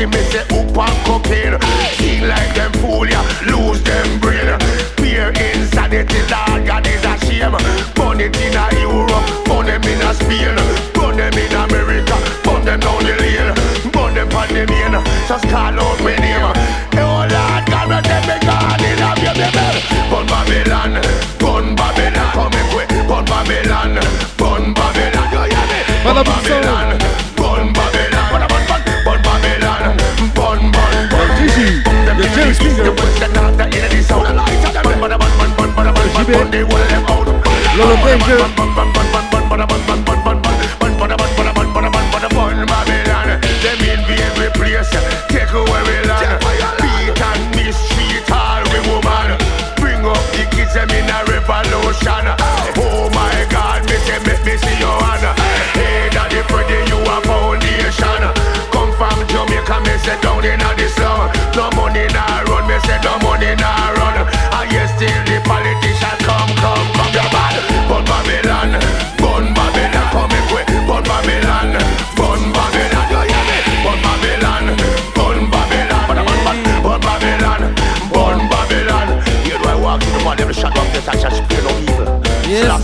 see me say up on cocaine. Feel like them fool ya, lose them brain. Fear insanity, dog, God is a shame. Burn it in a Europe, burn them in a Spain, burn them in America, burn them down the lane, burn them on. Just call out hear what's the the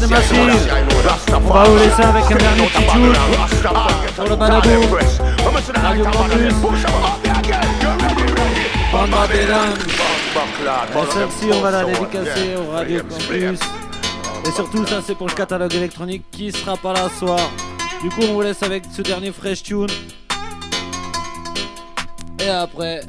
On va vous laisser avec un dernier petit tune pour le balado. Radio Campus. Et celle-ci, on va la dédicacer au Radio Campus. Et surtout, ça, c'est pour le catalogue électronique qui sera pas là ce soir. Du coup, on vous laisse avec ce dernier fresh tune. Et après,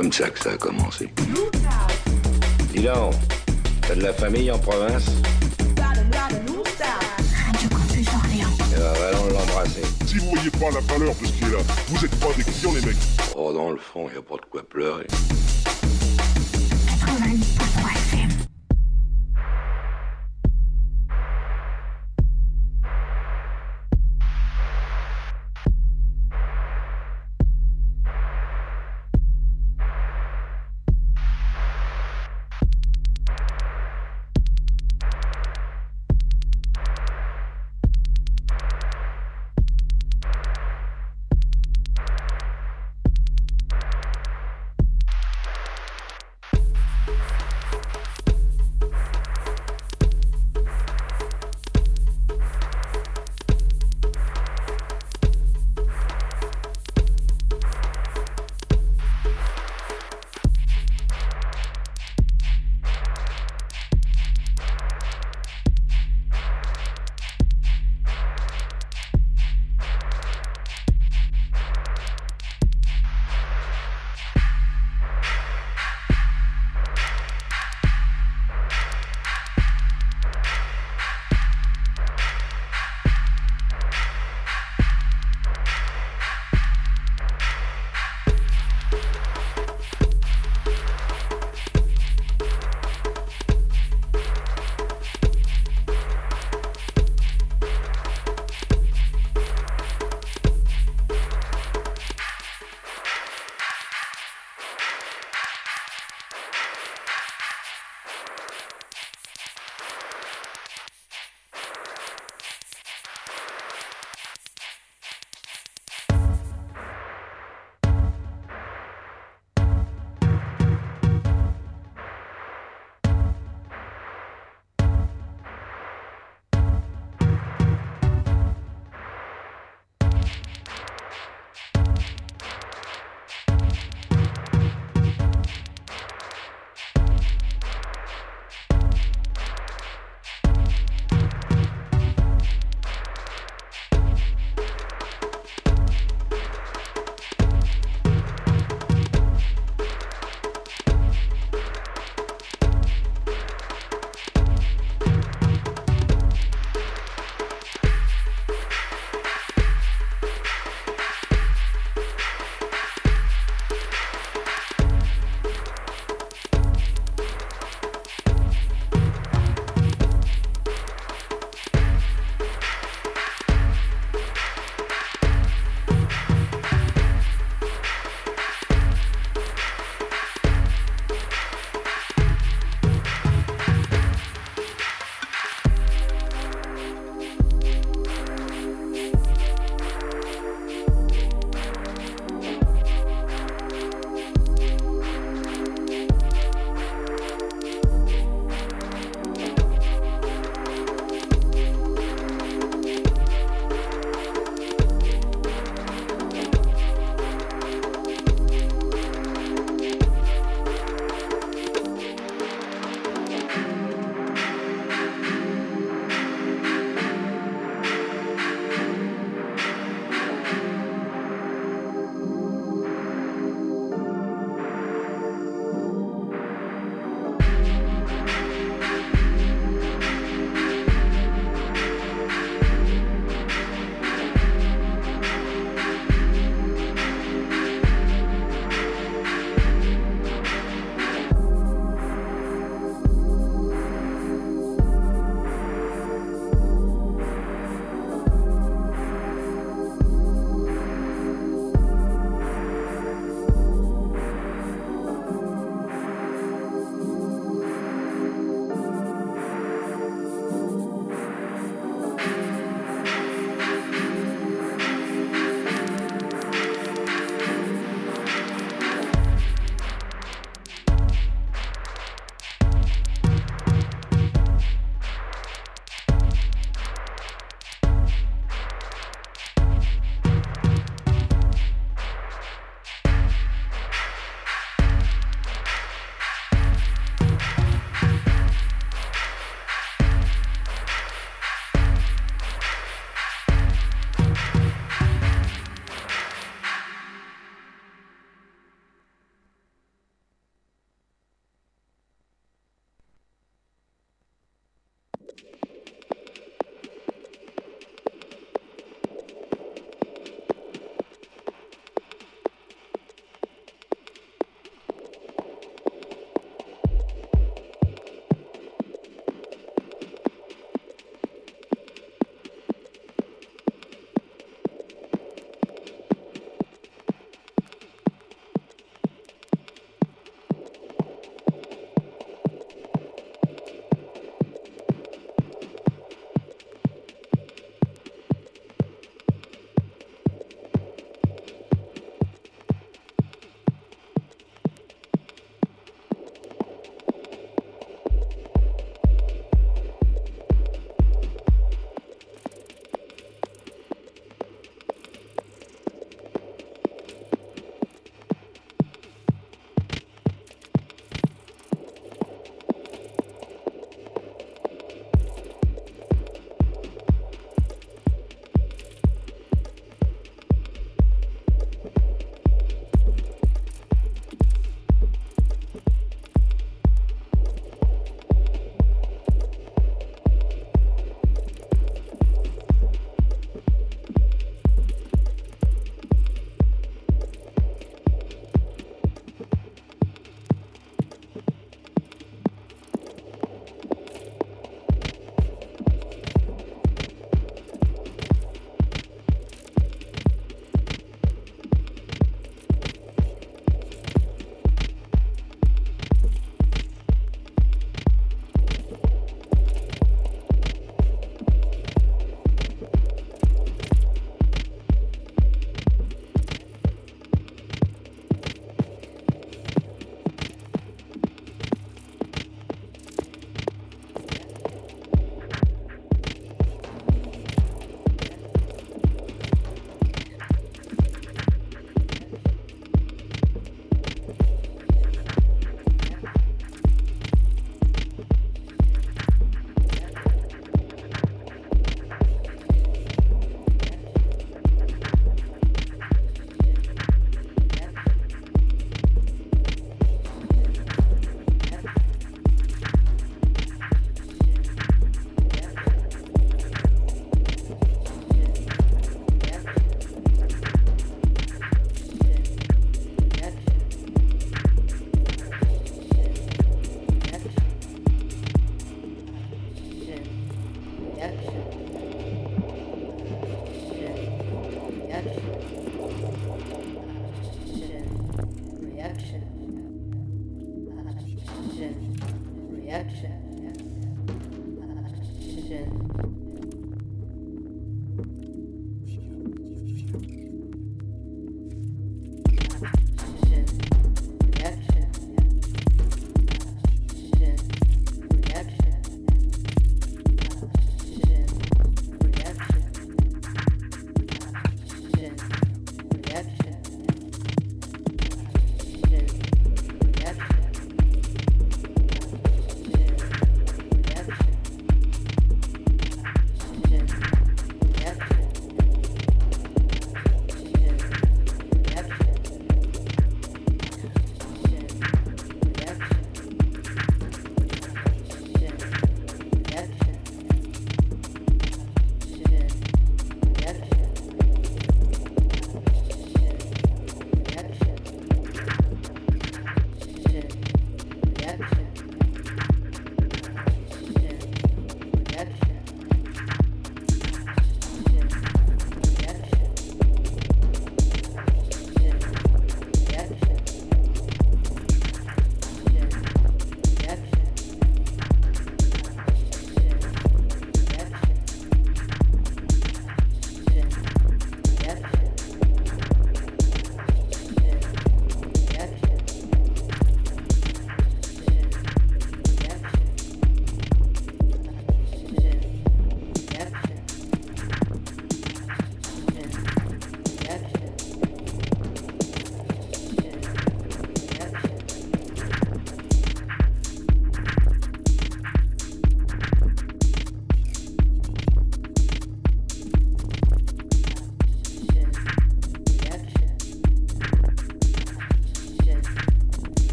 comme ça que ça a commencé. Dis donc, t'as de la famille en province? Radio Campus Orléans. Eh ben, allons l'embrasser. Si vous voyez pas la valeur de ce qui est là, vous êtes pas des clients les mecs. Oh, dans le fond, y a pas de quoi pleurer.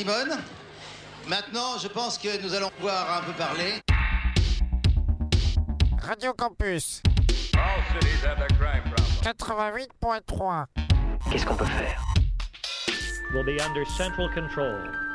Simone, maintenant, je pense que nous allons pouvoir un peu parler. Radio Campus. 88.3 Qu'est-ce qu'on peut faire? Will be under central control.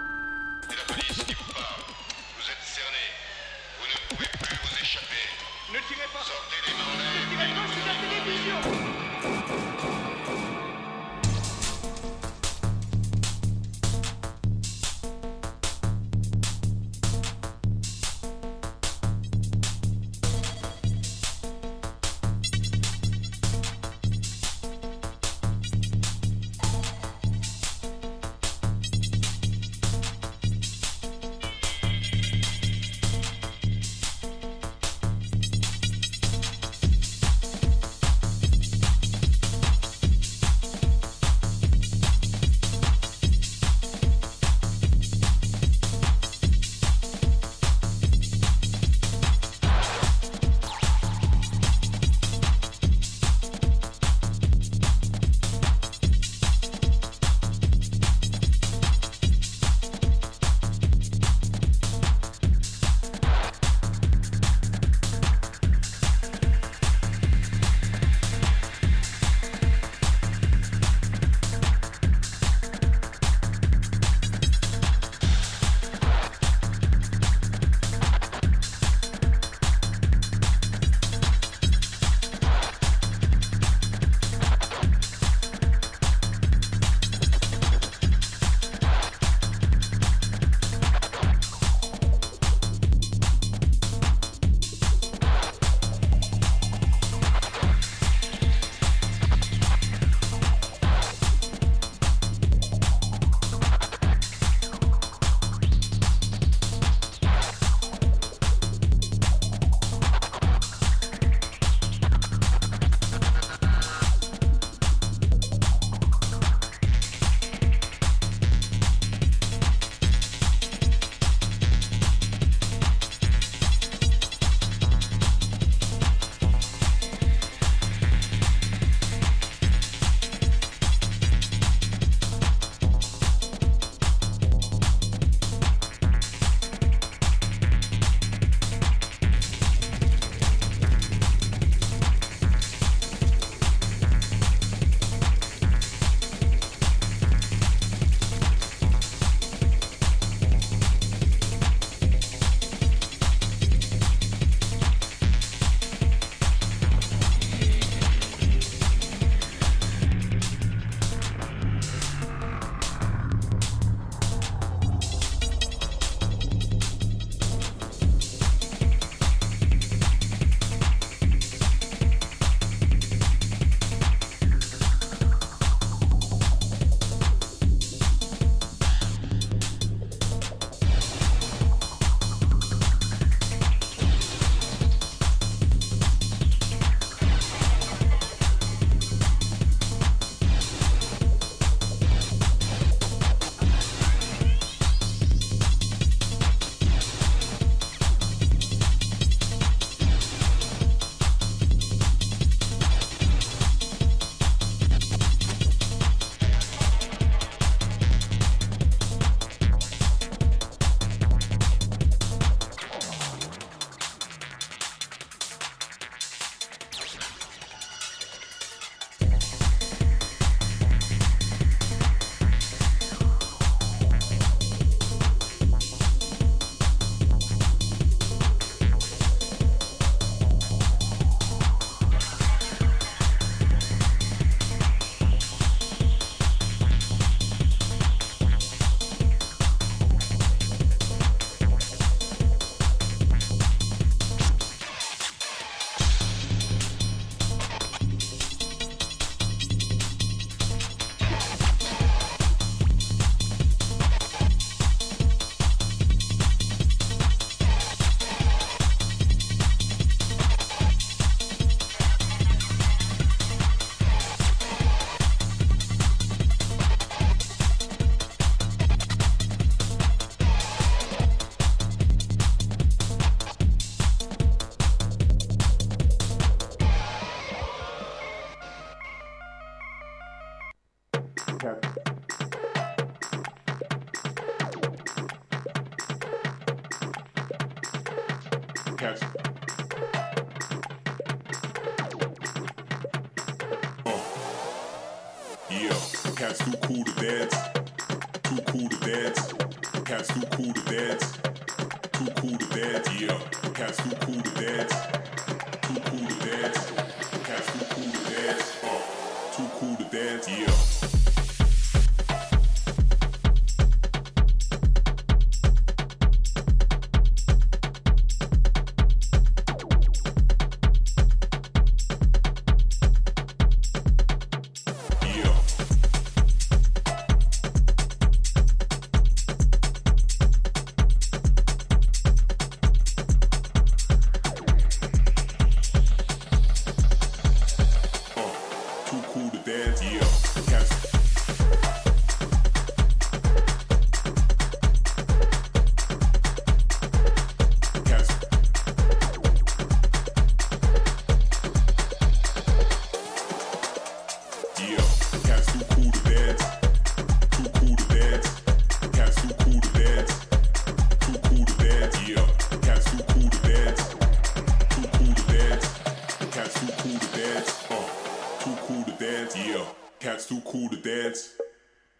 Cats too cool to dance.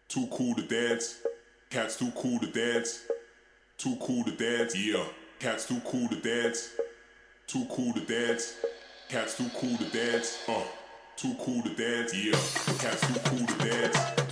Too cool to dance. Cats too cool to dance. Too cool to dance. Yeah. Cats too cool to dance. Too cool to dance. Cats too cool to dance. Uh. Too cool to dance. Yeah. Cats too cool to dance.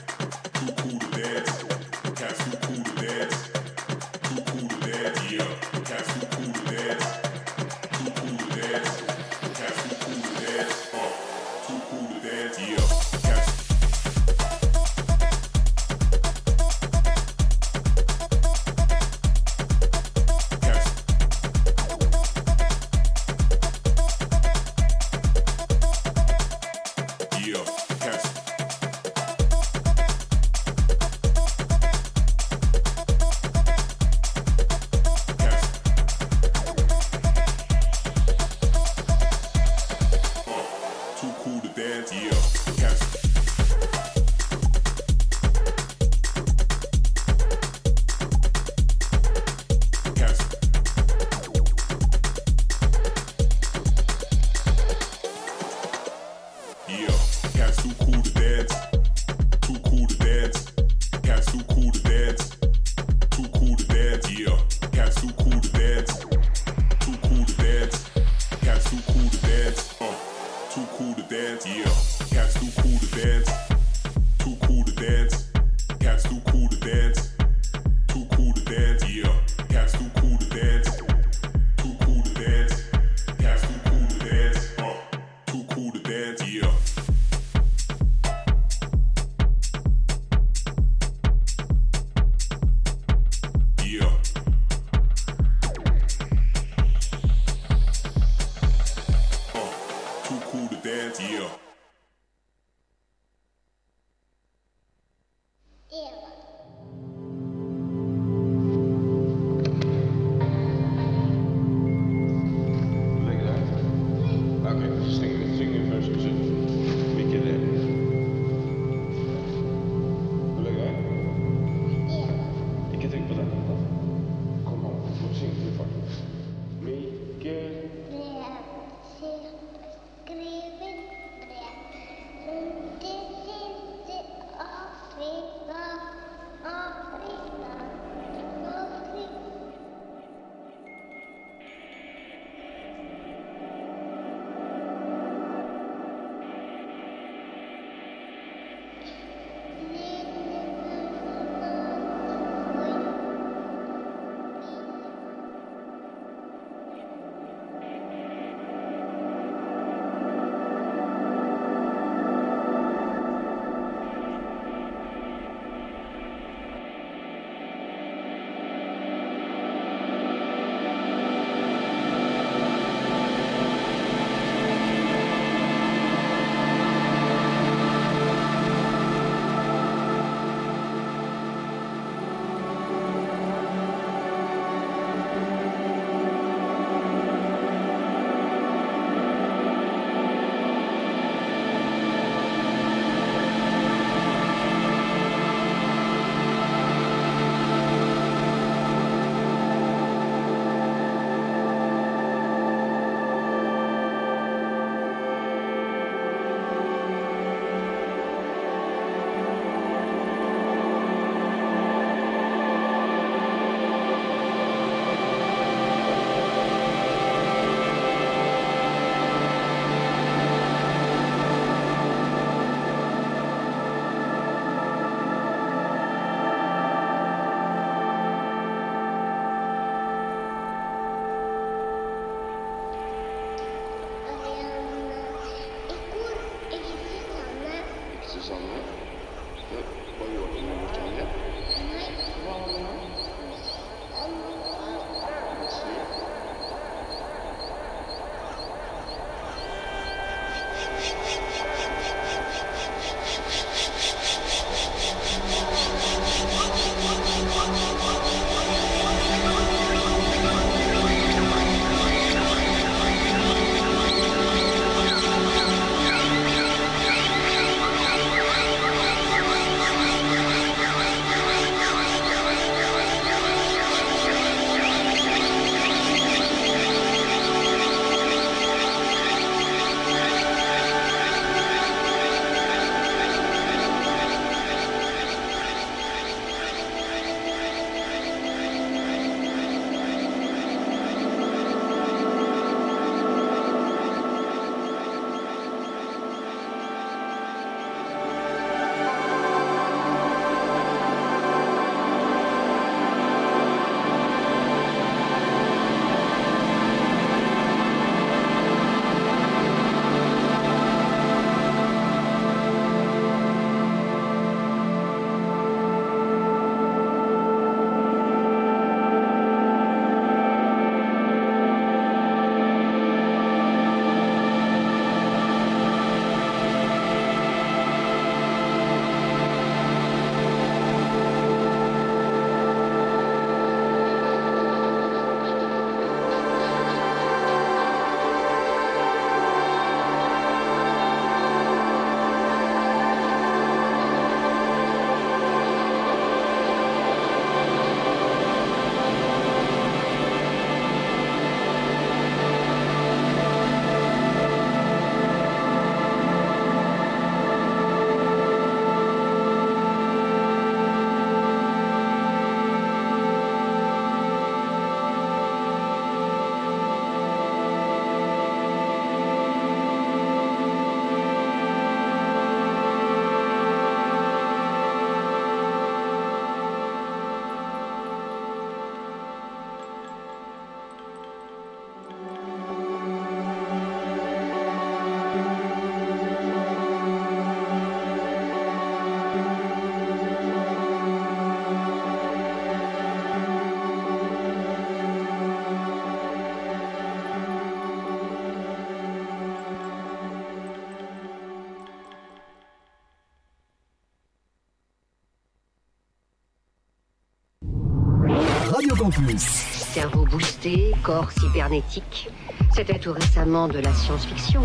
Cerveau boosté, corps cybernétique. C'était tout récemment de la science-fiction.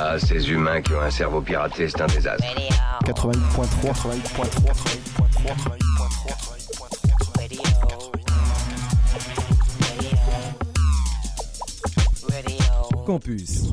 Ah, ces humains qui ont un cerveau piraté, c'est un désastre. 88.3. 88.3. Campus.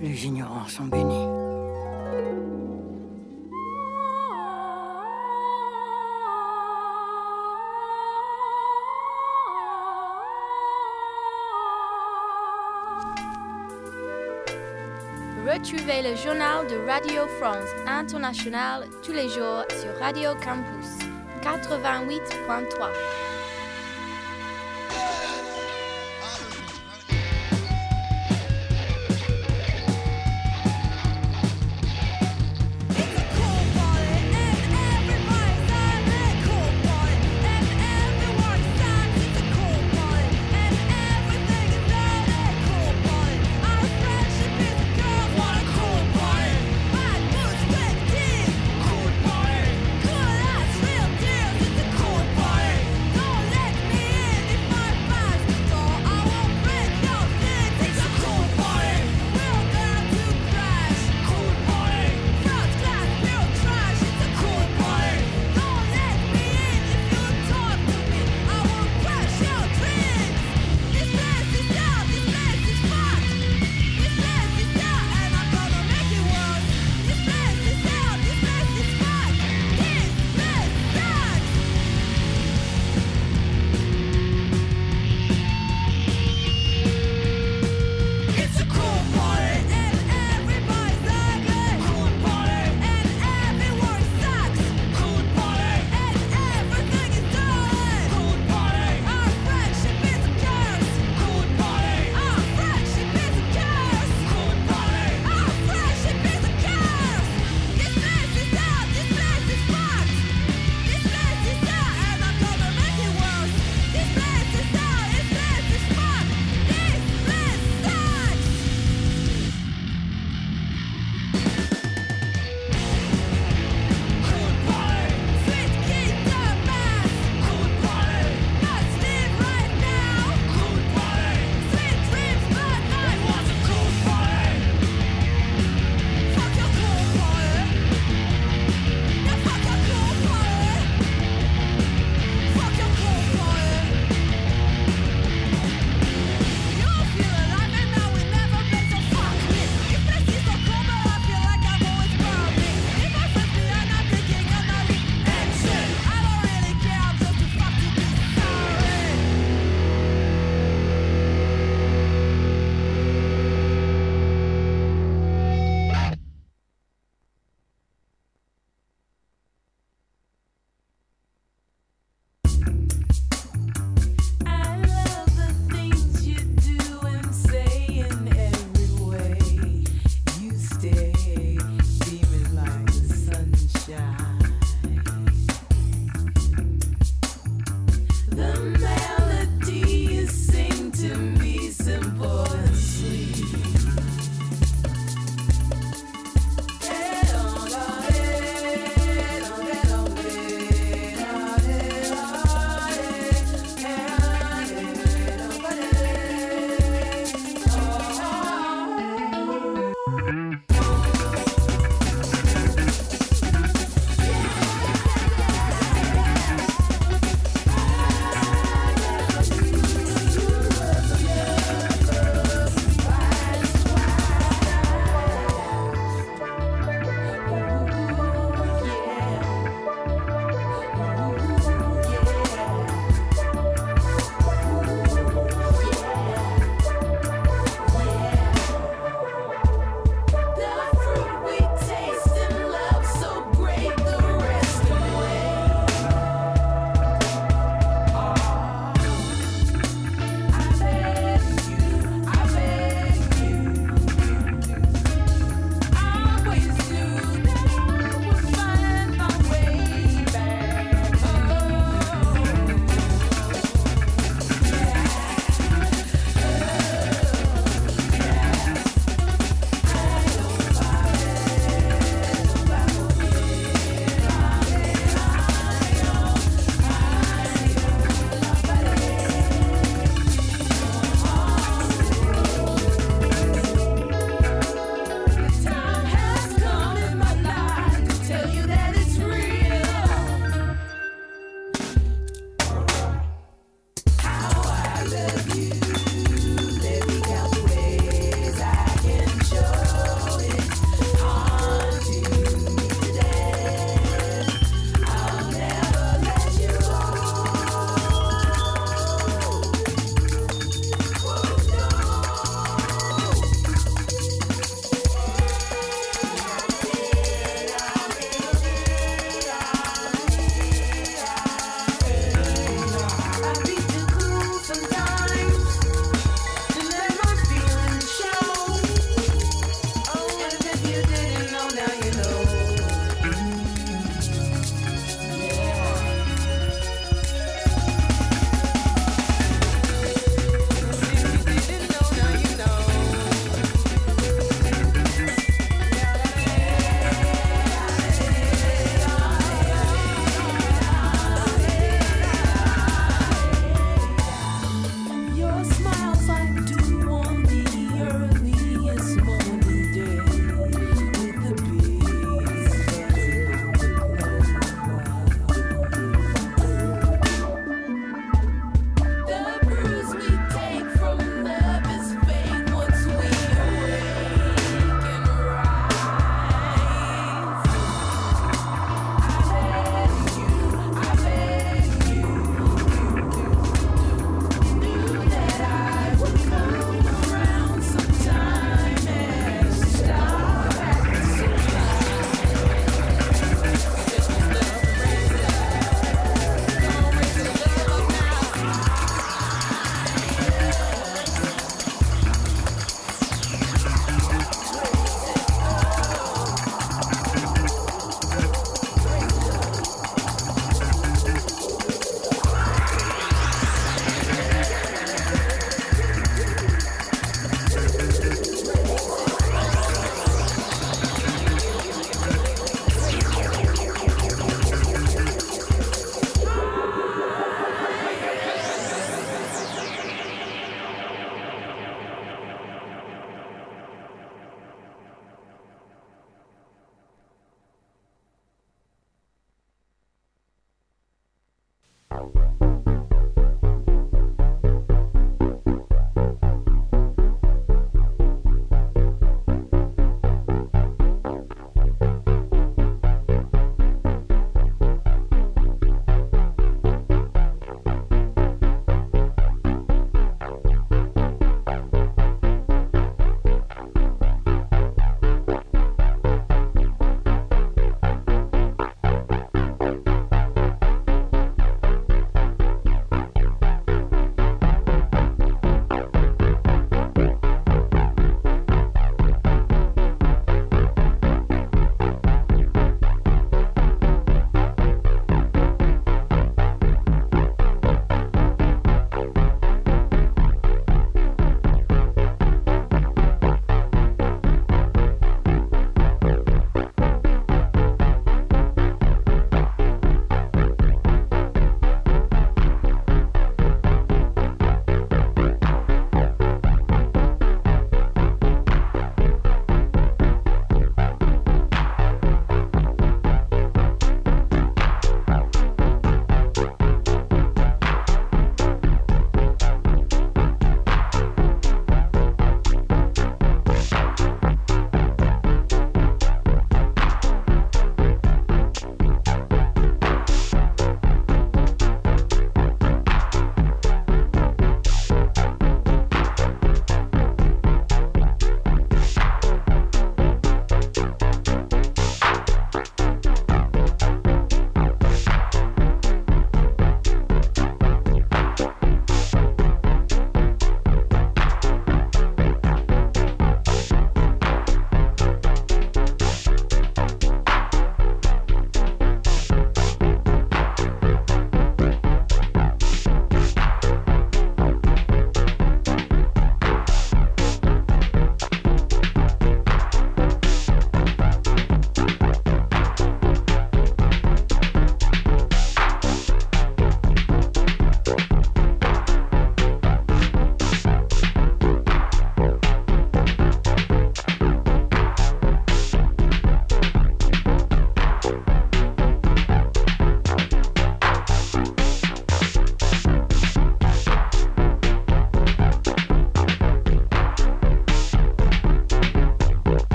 Les ignorants sont bénis. Retrouvez le journal de Radio France International tous les jours sur Radio Campus 88.3.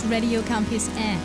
Radio Campus Air.